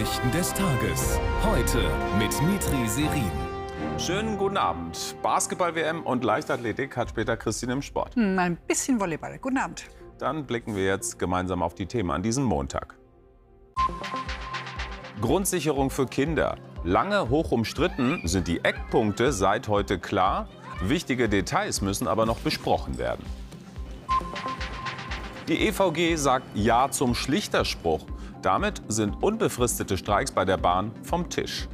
Nachrichten des Tages. Heute mit Mitri Serin. Schönen guten Abend. Basketball-WM und Leichtathletik hat später Christine im Sport. Hm, ein bisschen Volleyball. Guten Abend. Dann blicken wir jetzt gemeinsam auf die Themen an diesem Montag. Grundsicherung für Kinder. Lange hoch umstritten sind die Eckpunkte seit heute klar. Wichtige Details müssen aber noch besprochen werden. Die EVG sagt Ja zum Schlichterspruch. Damit sind unbefristete Streiks bei der Bahn vom Tisch.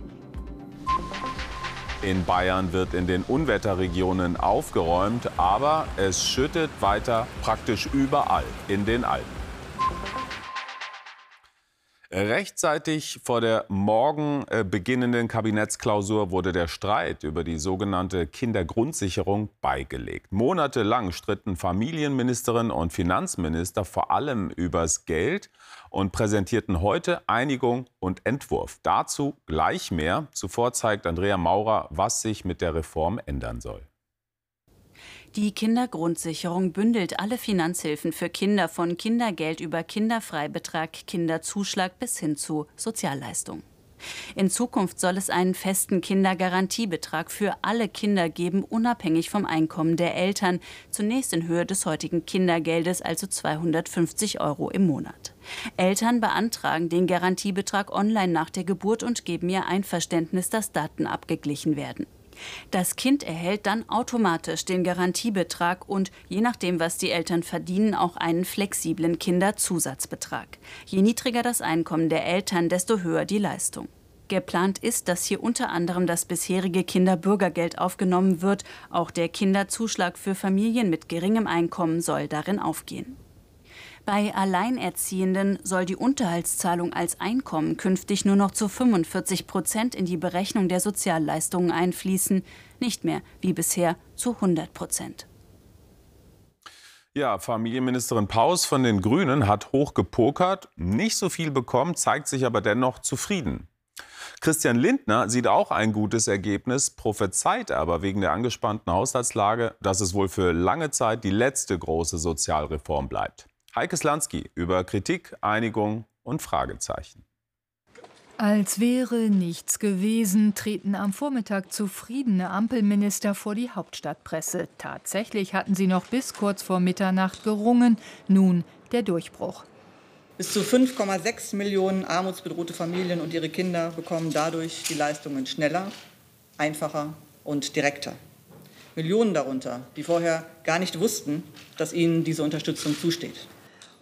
In Bayern wird in den Unwetterregionen aufgeräumt, aber es schüttet weiter praktisch überall in den Alpen. Rechtzeitig vor der morgen äh, beginnenden Kabinettsklausur wurde der Streit über die sogenannte Kindergrundsicherung beigelegt. Monatelang stritten Familienministerin und Finanzminister vor allem übers Geld und präsentierten heute Einigung und Entwurf. Dazu gleich mehr. Zuvor zeigt Andrea Maurer, was sich mit der Reform ändern soll. Die Kindergrundsicherung bündelt alle Finanzhilfen für Kinder von Kindergeld über Kinderfreibetrag, Kinderzuschlag bis hin zu Sozialleistung. In Zukunft soll es einen festen Kindergarantiebetrag für alle Kinder geben, unabhängig vom Einkommen der Eltern, zunächst in Höhe des heutigen Kindergeldes, also 250 Euro im Monat. Eltern beantragen den Garantiebetrag online nach der Geburt und geben ihr Einverständnis, dass Daten abgeglichen werden. Das Kind erhält dann automatisch den Garantiebetrag und je nachdem, was die Eltern verdienen, auch einen flexiblen Kinderzusatzbetrag. Je niedriger das Einkommen der Eltern, desto höher die Leistung. Geplant ist, dass hier unter anderem das bisherige Kinderbürgergeld aufgenommen wird. Auch der Kinderzuschlag für Familien mit geringem Einkommen soll darin aufgehen. Bei Alleinerziehenden soll die Unterhaltszahlung als Einkommen künftig nur noch zu 45 Prozent in die Berechnung der Sozialleistungen einfließen, nicht mehr wie bisher zu 100 Prozent. Ja, Familienministerin Paus von den Grünen hat hoch gepokert, nicht so viel bekommen, zeigt sich aber dennoch zufrieden. Christian Lindner sieht auch ein gutes Ergebnis, prophezeit aber wegen der angespannten Haushaltslage, dass es wohl für lange Zeit die letzte große Sozialreform bleibt. Heike Slansky über Kritik, Einigung und Fragezeichen. Als wäre nichts gewesen, treten am Vormittag zufriedene Ampelminister vor die Hauptstadtpresse. Tatsächlich hatten sie noch bis kurz vor Mitternacht gerungen. Nun der Durchbruch. Bis zu 5,6 Millionen armutsbedrohte Familien und ihre Kinder bekommen dadurch die Leistungen schneller, einfacher und direkter. Millionen darunter, die vorher gar nicht wussten, dass ihnen diese Unterstützung zusteht.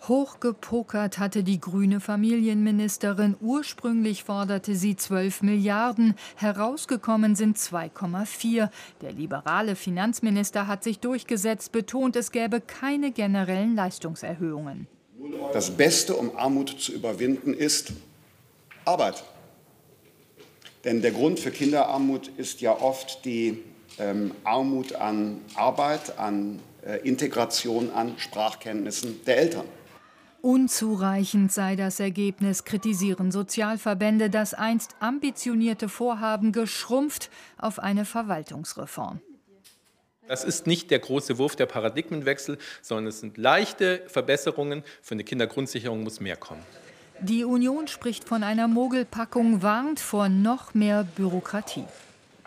Hochgepokert hatte die grüne Familienministerin. Ursprünglich forderte sie 12 Milliarden. Herausgekommen sind 2,4. Der liberale Finanzminister hat sich durchgesetzt, betont, es gäbe keine generellen Leistungserhöhungen. Das Beste, um Armut zu überwinden, ist Arbeit. Denn der Grund für Kinderarmut ist ja oft die ähm, Armut an Arbeit, an äh, Integration, an Sprachkenntnissen der Eltern. Unzureichend sei das Ergebnis, kritisieren Sozialverbände, das einst ambitionierte Vorhaben geschrumpft auf eine Verwaltungsreform. Das ist nicht der große Wurf der Paradigmenwechsel, sondern es sind leichte Verbesserungen. Für eine Kindergrundsicherung muss mehr kommen. Die Union spricht von einer Mogelpackung, warnt vor noch mehr Bürokratie.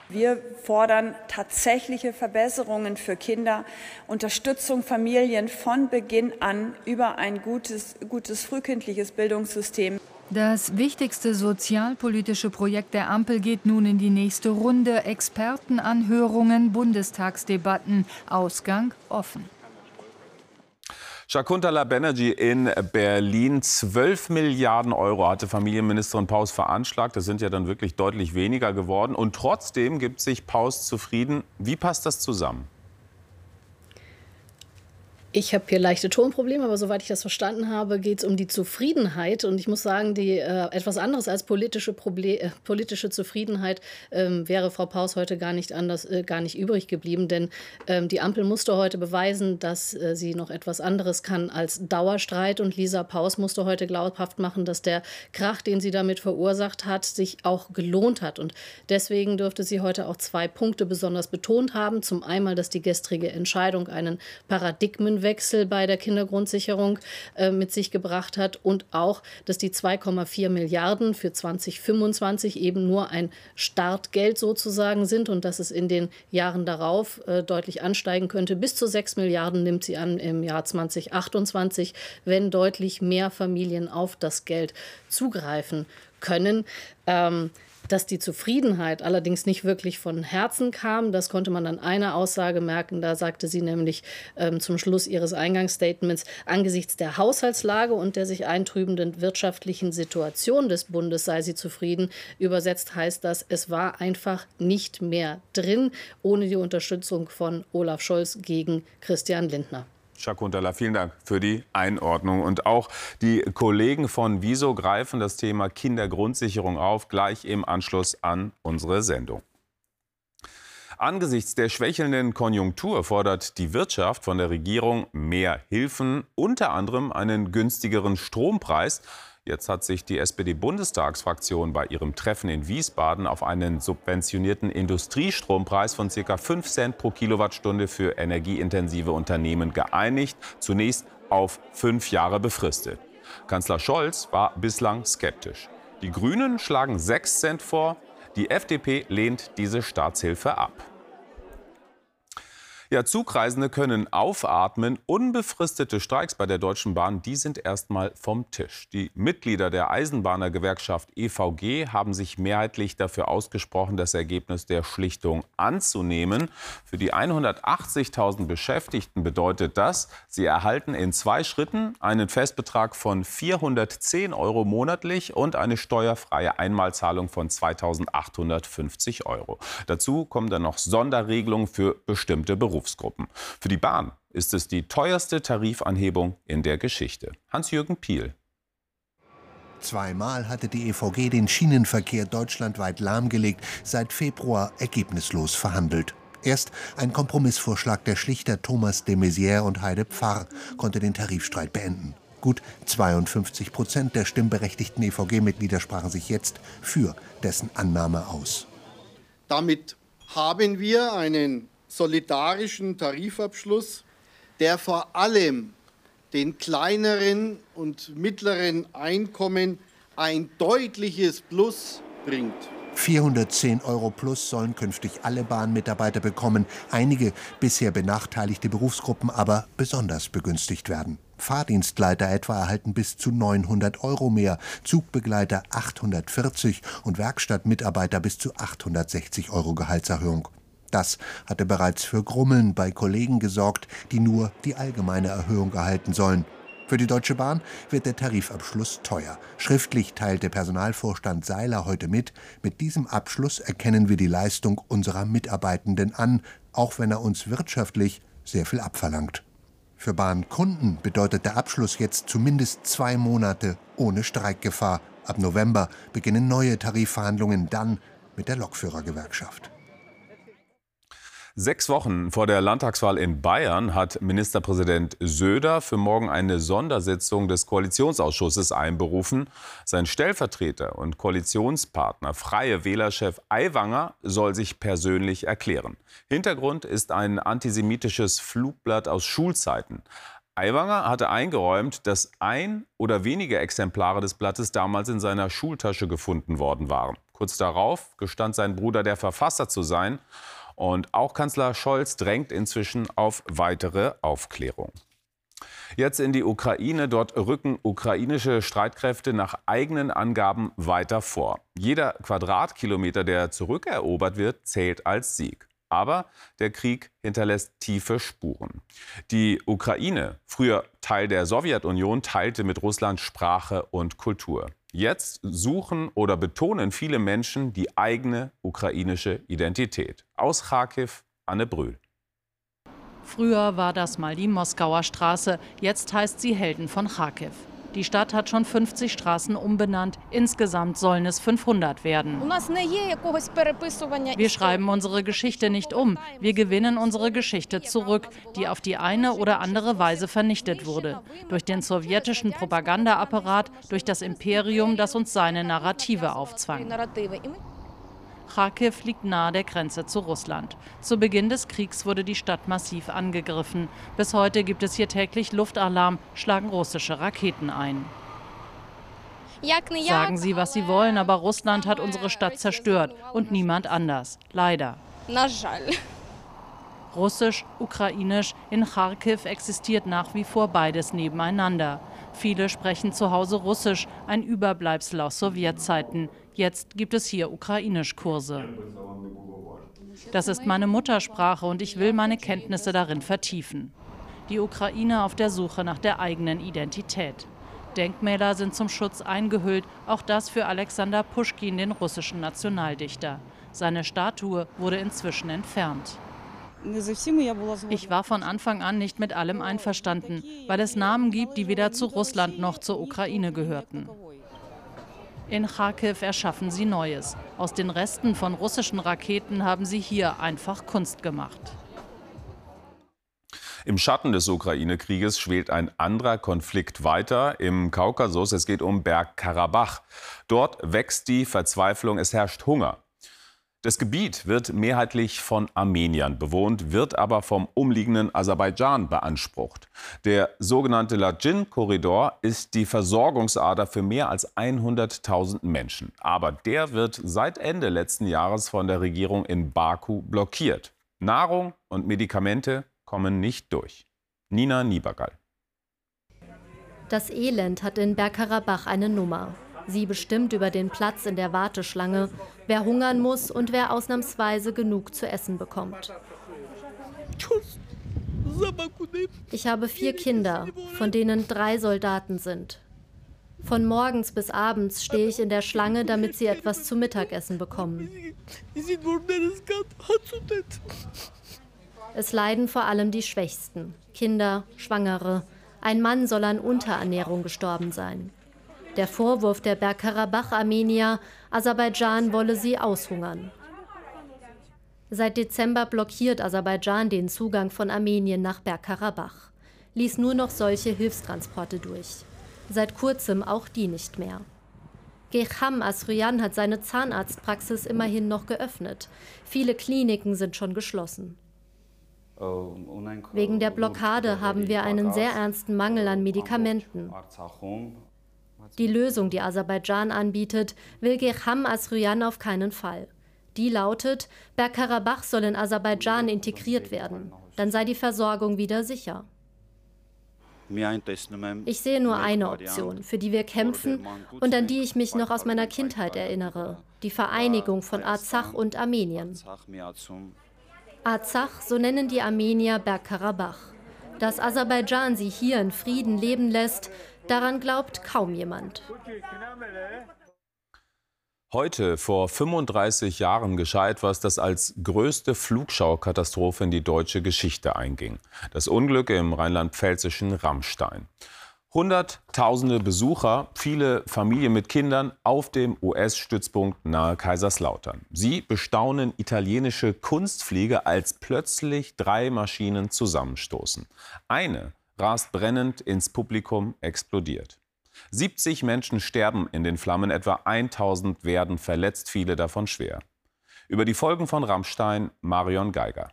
Wir fordern tatsächliche Verbesserungen für Kinder, Unterstützung Familien von Beginn an über ein gutes, gutes frühkindliches Bildungssystem. Das wichtigste sozialpolitische Projekt der Ampel geht nun in die nächste Runde. Expertenanhörungen, Bundestagsdebatten, Ausgang offen. Shakuntala Banerjee in Berlin. 12 Milliarden Euro hatte Familienministerin Paus veranschlagt. Das sind ja dann wirklich deutlich weniger geworden. Und trotzdem gibt sich Paus zufrieden. Wie passt das zusammen? Ich habe hier leichte Tonprobleme, aber soweit ich das verstanden habe, geht es um die Zufriedenheit. Und ich muss sagen, die äh, etwas anderes als politische, Proble äh, politische Zufriedenheit ähm, wäre Frau Paus heute gar nicht anders, äh, gar nicht übrig geblieben. Denn ähm, die Ampel musste heute beweisen, dass äh, sie noch etwas anderes kann als Dauerstreit. Und Lisa Paus musste heute glaubhaft machen, dass der Krach, den sie damit verursacht hat, sich auch gelohnt hat. Und deswegen dürfte sie heute auch zwei Punkte besonders betont haben. Zum einen, dass die gestrige Entscheidung einen Paradigmenwechsel Paradigmenwechsel bei der Kindergrundsicherung äh, mit sich gebracht hat und auch, dass die 2,4 Milliarden für 2025 eben nur ein Startgeld sozusagen sind und dass es in den Jahren darauf äh, deutlich ansteigen könnte. Bis zu 6 Milliarden nimmt sie an im Jahr 2028, wenn deutlich mehr Familien auf das Geld zugreifen können. Ähm, dass die Zufriedenheit allerdings nicht wirklich von Herzen kam, das konnte man an einer Aussage merken. Da sagte sie nämlich ähm, zum Schluss ihres Eingangsstatements, angesichts der Haushaltslage und der sich eintrübenden wirtschaftlichen Situation des Bundes sei sie zufrieden. Übersetzt heißt das, es war einfach nicht mehr drin, ohne die Unterstützung von Olaf Scholz gegen Christian Lindner. Schakuntala, vielen Dank für die Einordnung. Und auch die Kollegen von Wieso greifen das Thema Kindergrundsicherung auf, gleich im Anschluss an unsere Sendung. Angesichts der schwächelnden Konjunktur fordert die Wirtschaft von der Regierung mehr Hilfen, unter anderem einen günstigeren Strompreis. Jetzt hat sich die SPD-Bundestagsfraktion bei ihrem Treffen in Wiesbaden auf einen subventionierten Industriestrompreis von ca. 5 Cent pro Kilowattstunde für energieintensive Unternehmen geeinigt, zunächst auf fünf Jahre befristet. Kanzler Scholz war bislang skeptisch. Die Grünen schlagen 6 Cent vor, die FDP lehnt diese Staatshilfe ab. Ja, Zugreisende können aufatmen. Unbefristete Streiks bei der Deutschen Bahn, die sind erstmal vom Tisch. Die Mitglieder der Eisenbahnergewerkschaft EVG haben sich mehrheitlich dafür ausgesprochen, das Ergebnis der Schlichtung anzunehmen. Für die 180.000 Beschäftigten bedeutet das, sie erhalten in zwei Schritten einen Festbetrag von 410 Euro monatlich und eine steuerfreie Einmalzahlung von 2.850 Euro. Dazu kommen dann noch Sonderregelungen für bestimmte Berufe. Berufsgruppen. Für die Bahn ist es die teuerste Tarifanhebung in der Geschichte. Hans-Jürgen Piel. Zweimal hatte die EVG den Schienenverkehr deutschlandweit lahmgelegt, seit Februar ergebnislos verhandelt. Erst ein Kompromissvorschlag der Schlichter Thomas de Maizière und Heide Pfarr konnte den Tarifstreit beenden. Gut 52 Prozent der stimmberechtigten EVG-Mitglieder sprachen sich jetzt für dessen Annahme aus. Damit haben wir einen solidarischen Tarifabschluss, der vor allem den kleineren und mittleren Einkommen ein deutliches Plus bringt. 410 Euro plus sollen künftig alle Bahnmitarbeiter bekommen, einige bisher benachteiligte Berufsgruppen aber besonders begünstigt werden. Fahrdienstleiter etwa erhalten bis zu 900 Euro mehr, Zugbegleiter 840 und Werkstattmitarbeiter bis zu 860 Euro Gehaltserhöhung. Das hatte bereits für Grummeln bei Kollegen gesorgt, die nur die allgemeine Erhöhung erhalten sollen. Für die Deutsche Bahn wird der Tarifabschluss teuer. Schriftlich teilte Personalvorstand Seiler heute mit, mit diesem Abschluss erkennen wir die Leistung unserer Mitarbeitenden an, auch wenn er uns wirtschaftlich sehr viel abverlangt. Für Bahnkunden bedeutet der Abschluss jetzt zumindest zwei Monate ohne Streikgefahr. Ab November beginnen neue Tarifverhandlungen dann mit der Lokführergewerkschaft. Sechs Wochen vor der Landtagswahl in Bayern hat Ministerpräsident Söder für morgen eine Sondersitzung des Koalitionsausschusses einberufen. Sein Stellvertreter und Koalitionspartner, Freie Wählerchef Aiwanger, soll sich persönlich erklären. Hintergrund ist ein antisemitisches Flugblatt aus Schulzeiten. Aiwanger hatte eingeräumt, dass ein oder wenige Exemplare des Blattes damals in seiner Schultasche gefunden worden waren. Kurz darauf gestand sein Bruder, der Verfasser zu sein. Und auch Kanzler Scholz drängt inzwischen auf weitere Aufklärung. Jetzt in die Ukraine. Dort rücken ukrainische Streitkräfte nach eigenen Angaben weiter vor. Jeder Quadratkilometer, der zurückerobert wird, zählt als Sieg. Aber der Krieg hinterlässt tiefe Spuren. Die Ukraine, früher Teil der Sowjetunion, teilte mit Russland Sprache und Kultur. Jetzt suchen oder betonen viele Menschen die eigene ukrainische Identität. Aus Kharkiv, Anne Brühl. Früher war das mal die Moskauer Straße, jetzt heißt sie Helden von Kharkiv. Die Stadt hat schon 50 Straßen umbenannt. Insgesamt sollen es 500 werden. Wir schreiben unsere Geschichte nicht um. Wir gewinnen unsere Geschichte zurück, die auf die eine oder andere Weise vernichtet wurde. Durch den sowjetischen Propagandaapparat, durch das Imperium, das uns seine Narrative aufzwang. Kharkiv liegt nahe der Grenze zu Russland. Zu Beginn des Kriegs wurde die Stadt massiv angegriffen. Bis heute gibt es hier täglich Luftalarm, schlagen russische Raketen ein. Sagen Sie, was Sie wollen, aber Russland hat unsere Stadt zerstört und niemand anders. Leider. Russisch, Ukrainisch, in Kharkiv existiert nach wie vor beides nebeneinander. Viele sprechen zu Hause Russisch, ein Überbleibsel aus Sowjetzeiten. Jetzt gibt es hier Ukrainischkurse. Das ist meine Muttersprache und ich will meine Kenntnisse darin vertiefen. Die Ukraine auf der Suche nach der eigenen Identität. Denkmäler sind zum Schutz eingehüllt, auch das für Alexander Puschkin, den russischen Nationaldichter. Seine Statue wurde inzwischen entfernt. Ich war von Anfang an nicht mit allem einverstanden, weil es Namen gibt, die weder zu Russland noch zur Ukraine gehörten. In Kharkiv erschaffen sie Neues. Aus den Resten von russischen Raketen haben sie hier einfach Kunst gemacht. Im Schatten des Ukraine-Krieges schwelt ein anderer Konflikt weiter im Kaukasus. Es geht um Bergkarabach. Dort wächst die Verzweiflung, es herrscht Hunger. Das Gebiet wird mehrheitlich von Armeniern bewohnt, wird aber vom umliegenden Aserbaidschan beansprucht. Der sogenannte Lajin-Korridor ist die Versorgungsader für mehr als 100.000 Menschen. Aber der wird seit Ende letzten Jahres von der Regierung in Baku blockiert. Nahrung und Medikamente kommen nicht durch. Nina Niebergall. Das Elend hat in Bergkarabach eine Nummer. Sie bestimmt über den Platz in der Warteschlange, wer hungern muss und wer ausnahmsweise genug zu essen bekommt. Ich habe vier Kinder, von denen drei Soldaten sind. Von morgens bis abends stehe ich in der Schlange, damit sie etwas zu Mittagessen bekommen. Es leiden vor allem die Schwächsten, Kinder, Schwangere. Ein Mann soll an Unterernährung gestorben sein. Der Vorwurf der Bergkarabach-Armenier, Aserbaidschan wolle sie aushungern. Seit Dezember blockiert Aserbaidschan den Zugang von Armenien nach Bergkarabach, ließ nur noch solche Hilfstransporte durch. Seit kurzem auch die nicht mehr. Gecham Asryan hat seine Zahnarztpraxis immerhin noch geöffnet. Viele Kliniken sind schon geschlossen. Wegen der Blockade haben wir einen sehr ernsten Mangel an Medikamenten. Die Lösung, die Aserbaidschan anbietet, will Gecham Asryan auf keinen Fall. Die lautet, Bergkarabach soll in Aserbaidschan integriert werden. Dann sei die Versorgung wieder sicher. Ich sehe nur eine Option, für die wir kämpfen und an die ich mich noch aus meiner Kindheit erinnere, die Vereinigung von Arzach und Armenien. Arzach, so nennen die Armenier Bergkarabach. Dass Aserbaidschan sie hier in Frieden leben lässt, Daran glaubt kaum jemand. Heute, vor 35 Jahren, geschah etwas, das als größte Flugschau-Katastrophe in die deutsche Geschichte einging. Das Unglück im rheinland-pfälzischen Rammstein. Hunderttausende Besucher, viele Familien mit Kindern auf dem US-Stützpunkt nahe Kaiserslautern. Sie bestaunen italienische Kunstfliege, als plötzlich drei Maschinen zusammenstoßen. Eine rast brennend ins Publikum, explodiert. 70 Menschen sterben in den Flammen, etwa 1000 werden verletzt, viele davon schwer. Über die Folgen von Rammstein Marion Geiger.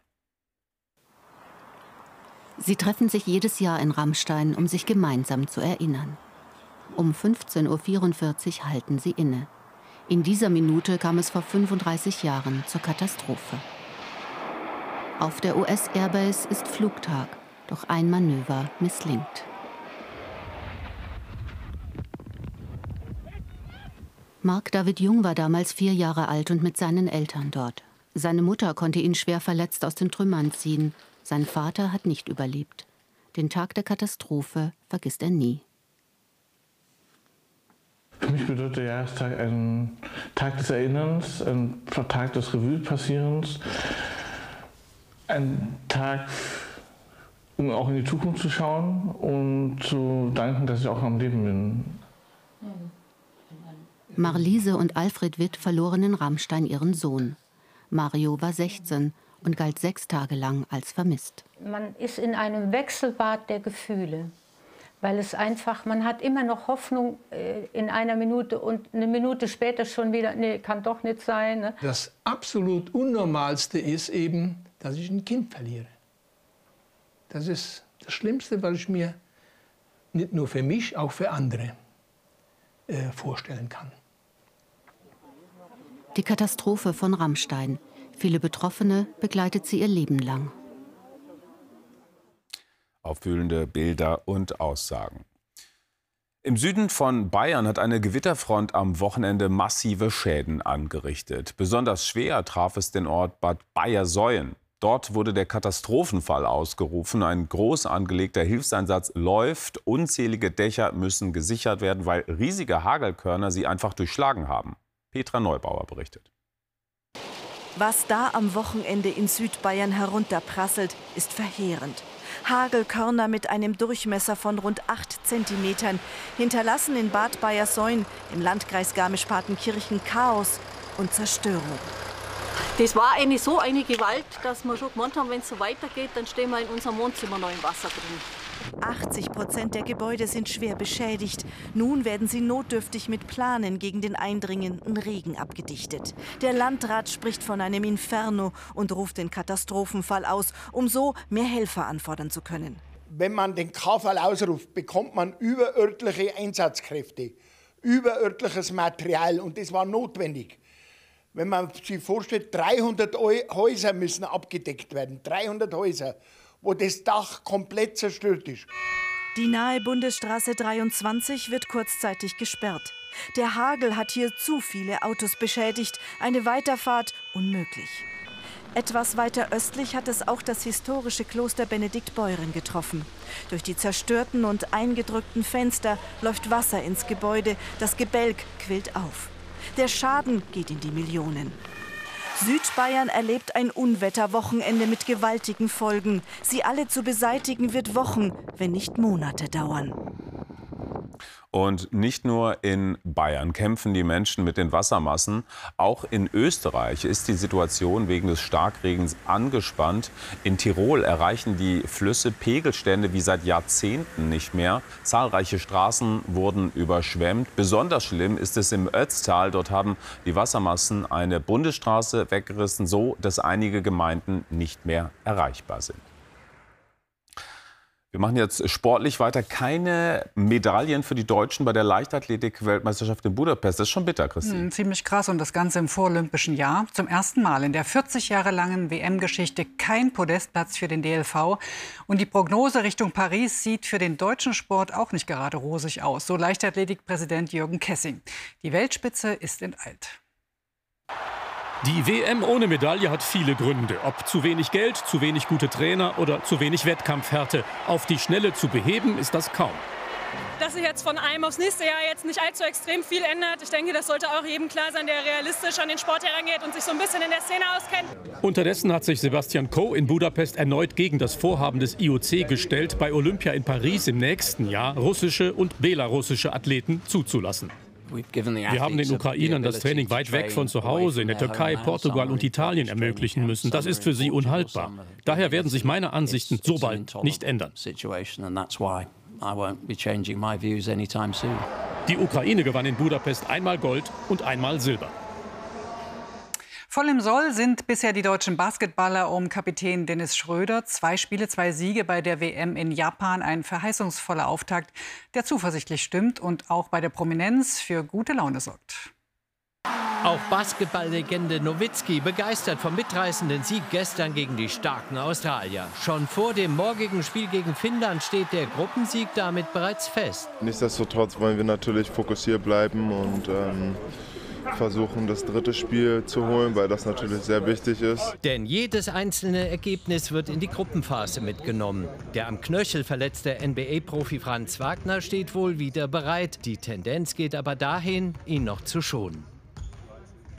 Sie treffen sich jedes Jahr in Rammstein, um sich gemeinsam zu erinnern. Um 15.44 Uhr halten sie inne. In dieser Minute kam es vor 35 Jahren zur Katastrophe. Auf der US-Airbase ist Flugtag. Doch ein Manöver misslingt. Mark David Jung war damals vier Jahre alt und mit seinen Eltern dort. Seine Mutter konnte ihn schwer verletzt aus den Trümmern ziehen. Sein Vater hat nicht überlebt. Den Tag der Katastrophe vergisst er nie. Für mich bedeutet der Jahrestag ein Tag des Erinnerns, ein Tag des Revue-Passierens, ein Tag um auch in die Zukunft zu schauen und zu danken, dass ich auch am Leben bin. Marliese und Alfred Witt verloren in Rammstein ihren Sohn. Mario war 16 und galt sechs Tage lang als vermisst. Man ist in einem Wechselbad der Gefühle. weil es einfach, man hat immer noch Hoffnung äh, in einer Minute und eine Minute später schon wieder, nee, kann doch nicht sein. Ne? Das absolut Unnormalste ist eben, dass ich ein Kind verliere. Das ist das Schlimmste, was ich mir nicht nur für mich, auch für andere äh, vorstellen kann. Die Katastrophe von Rammstein. Viele Betroffene begleitet sie ihr Leben lang. Auffühlende Bilder und Aussagen. Im Süden von Bayern hat eine Gewitterfront am Wochenende massive Schäden angerichtet. Besonders schwer traf es den Ort Bad Bayersäuen. Dort wurde der Katastrophenfall ausgerufen. Ein groß angelegter Hilfseinsatz läuft. Unzählige Dächer müssen gesichert werden, weil riesige Hagelkörner sie einfach durchschlagen haben. Petra Neubauer berichtet. Was da am Wochenende in Südbayern herunterprasselt, ist verheerend. Hagelkörner mit einem Durchmesser von rund 8 Zentimetern hinterlassen in Bad Bayersäun im Landkreis Garmisch-Partenkirchen Chaos und Zerstörung. Das war eigentlich so eine Gewalt, dass wir schon gemeint haben, wenn es so weitergeht, dann stehen wir in unserem Wohnzimmer noch im Wasser drin. 80 Prozent der Gebäude sind schwer beschädigt. Nun werden sie notdürftig mit Planen gegen den eindringenden Regen abgedichtet. Der Landrat spricht von einem Inferno und ruft den Katastrophenfall aus, um so mehr Helfer anfordern zu können. Wenn man den K-Fall ausruft, bekommt man überörtliche Einsatzkräfte, überörtliches Material und das war notwendig wenn man sich vorstellt, 300 Häuser müssen abgedeckt werden. 300 Häuser, wo das Dach komplett zerstört ist. Die nahe Bundesstraße 23 wird kurzzeitig gesperrt. Der Hagel hat hier zu viele Autos beschädigt, eine Weiterfahrt unmöglich. Etwas weiter östlich hat es auch das historische Kloster Benedikt Beuren getroffen. Durch die zerstörten und eingedrückten Fenster läuft Wasser ins Gebäude, das Gebälk quillt auf. Der Schaden geht in die Millionen. Südbayern erlebt ein Unwetterwochenende mit gewaltigen Folgen. Sie alle zu beseitigen wird Wochen, wenn nicht Monate dauern. Und nicht nur in Bayern kämpfen die Menschen mit den Wassermassen. Auch in Österreich ist die Situation wegen des Starkregens angespannt. In Tirol erreichen die Flüsse Pegelstände wie seit Jahrzehnten nicht mehr. Zahlreiche Straßen wurden überschwemmt. Besonders schlimm ist es im Ötztal. Dort haben die Wassermassen eine Bundesstraße weggerissen, so dass einige Gemeinden nicht mehr erreichbar sind. Wir machen jetzt sportlich weiter. Keine Medaillen für die Deutschen bei der Leichtathletik-Weltmeisterschaft in Budapest. Das ist schon bitter, Christine. Hm, ziemlich krass und das Ganze im vorolympischen Jahr. Zum ersten Mal in der 40 Jahre langen WM-Geschichte kein Podestplatz für den DLV. Und die Prognose Richtung Paris sieht für den deutschen Sport auch nicht gerade rosig aus. So Leichtathletik-Präsident Jürgen Kessing. Die Weltspitze ist enteilt. Die WM ohne Medaille hat viele Gründe. Ob zu wenig Geld, zu wenig gute Trainer oder zu wenig Wettkampfhärte. Auf die Schnelle zu beheben ist das kaum. Dass sich jetzt von einem aufs nächste Jahr jetzt nicht allzu extrem viel ändert. Ich denke, das sollte auch jedem klar sein, der realistisch an den Sport herangeht und sich so ein bisschen in der Szene auskennt. Unterdessen hat sich Sebastian Coe in Budapest erneut gegen das Vorhaben des IOC gestellt, bei Olympia in Paris im nächsten Jahr russische und belarussische Athleten zuzulassen. Wir haben den Ukrainern das Training weit weg von zu Hause in der Türkei, Portugal und Italien ermöglichen müssen. Das ist für sie unhaltbar. Daher werden sich meine Ansichten so bald nicht ändern. Die Ukraine gewann in Budapest einmal Gold und einmal Silber. Voll im Soll sind bisher die deutschen Basketballer um Kapitän Dennis Schröder. Zwei Spiele, zwei Siege bei der WM in Japan. Ein verheißungsvoller Auftakt, der zuversichtlich stimmt und auch bei der Prominenz für gute Laune sorgt. Auch Basketballlegende Nowitzki begeistert vom mitreißenden Sieg gestern gegen die starken Australier. Schon vor dem morgigen Spiel gegen Finnland steht der Gruppensieg damit bereits fest. Nichtsdestotrotz wollen wir natürlich fokussiert bleiben und ähm versuchen, das dritte Spiel zu holen, weil das natürlich sehr wichtig ist. Denn jedes einzelne Ergebnis wird in die Gruppenphase mitgenommen. Der am Knöchel verletzte NBA-Profi Franz Wagner steht wohl wieder bereit. Die Tendenz geht aber dahin, ihn noch zu schonen.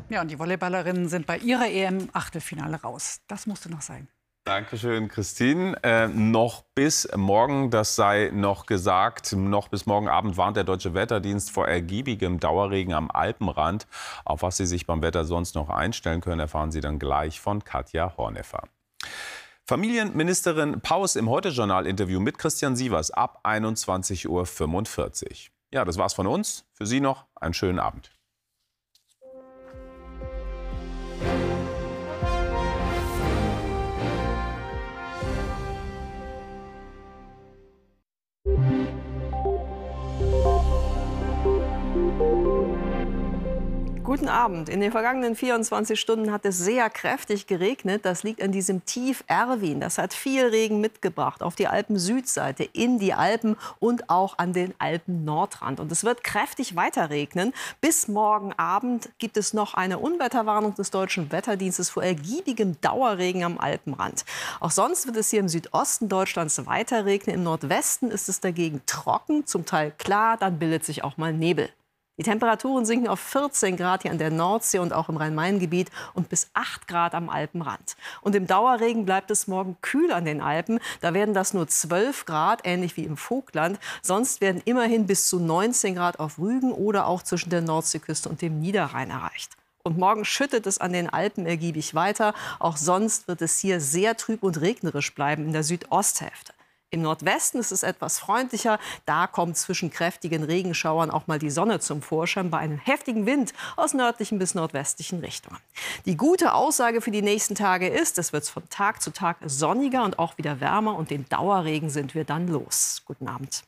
Ja, und die Volleyballerinnen sind bei ihrer EM-Achtelfinale raus. Das musste noch sein. Dankeschön, Christine. Äh, noch bis morgen, das sei noch gesagt, noch bis morgen Abend warnt der Deutsche Wetterdienst vor ergiebigem Dauerregen am Alpenrand. Auf was Sie sich beim Wetter sonst noch einstellen können, erfahren Sie dann gleich von Katja Horneffer. Familienministerin Paus im Heute-Journal-Interview mit Christian Sievers ab 21.45 Uhr. Ja, das war's von uns. Für Sie noch einen schönen Abend. Guten Abend. In den vergangenen 24 Stunden hat es sehr kräftig geregnet. Das liegt an diesem Tief Erwin. Das hat viel Regen mitgebracht auf die Alpen-Südseite, in die Alpen und auch an den Alpen-Nordrand. Und es wird kräftig weiter regnen. Bis morgen Abend gibt es noch eine Unwetterwarnung des Deutschen Wetterdienstes vor ergiebigem Dauerregen am Alpenrand. Auch sonst wird es hier im Südosten Deutschlands weiter regnen. Im Nordwesten ist es dagegen trocken, zum Teil klar. Dann bildet sich auch mal Nebel. Die Temperaturen sinken auf 14 Grad hier an der Nordsee und auch im Rhein-Main-Gebiet und bis 8 Grad am Alpenrand. Und im Dauerregen bleibt es morgen kühl an den Alpen. Da werden das nur 12 Grad, ähnlich wie im Vogtland. Sonst werden immerhin bis zu 19 Grad auf Rügen oder auch zwischen der Nordseeküste und dem Niederrhein erreicht. Und morgen schüttet es an den Alpen ergiebig weiter. Auch sonst wird es hier sehr trüb und regnerisch bleiben in der Südosthälfte. Im Nordwesten ist es etwas freundlicher. Da kommt zwischen kräftigen Regenschauern auch mal die Sonne zum Vorschein bei einem heftigen Wind aus nördlichen bis nordwestlichen Richtungen. Die gute Aussage für die nächsten Tage ist, es wird von Tag zu Tag sonniger und auch wieder wärmer und den Dauerregen sind wir dann los. Guten Abend.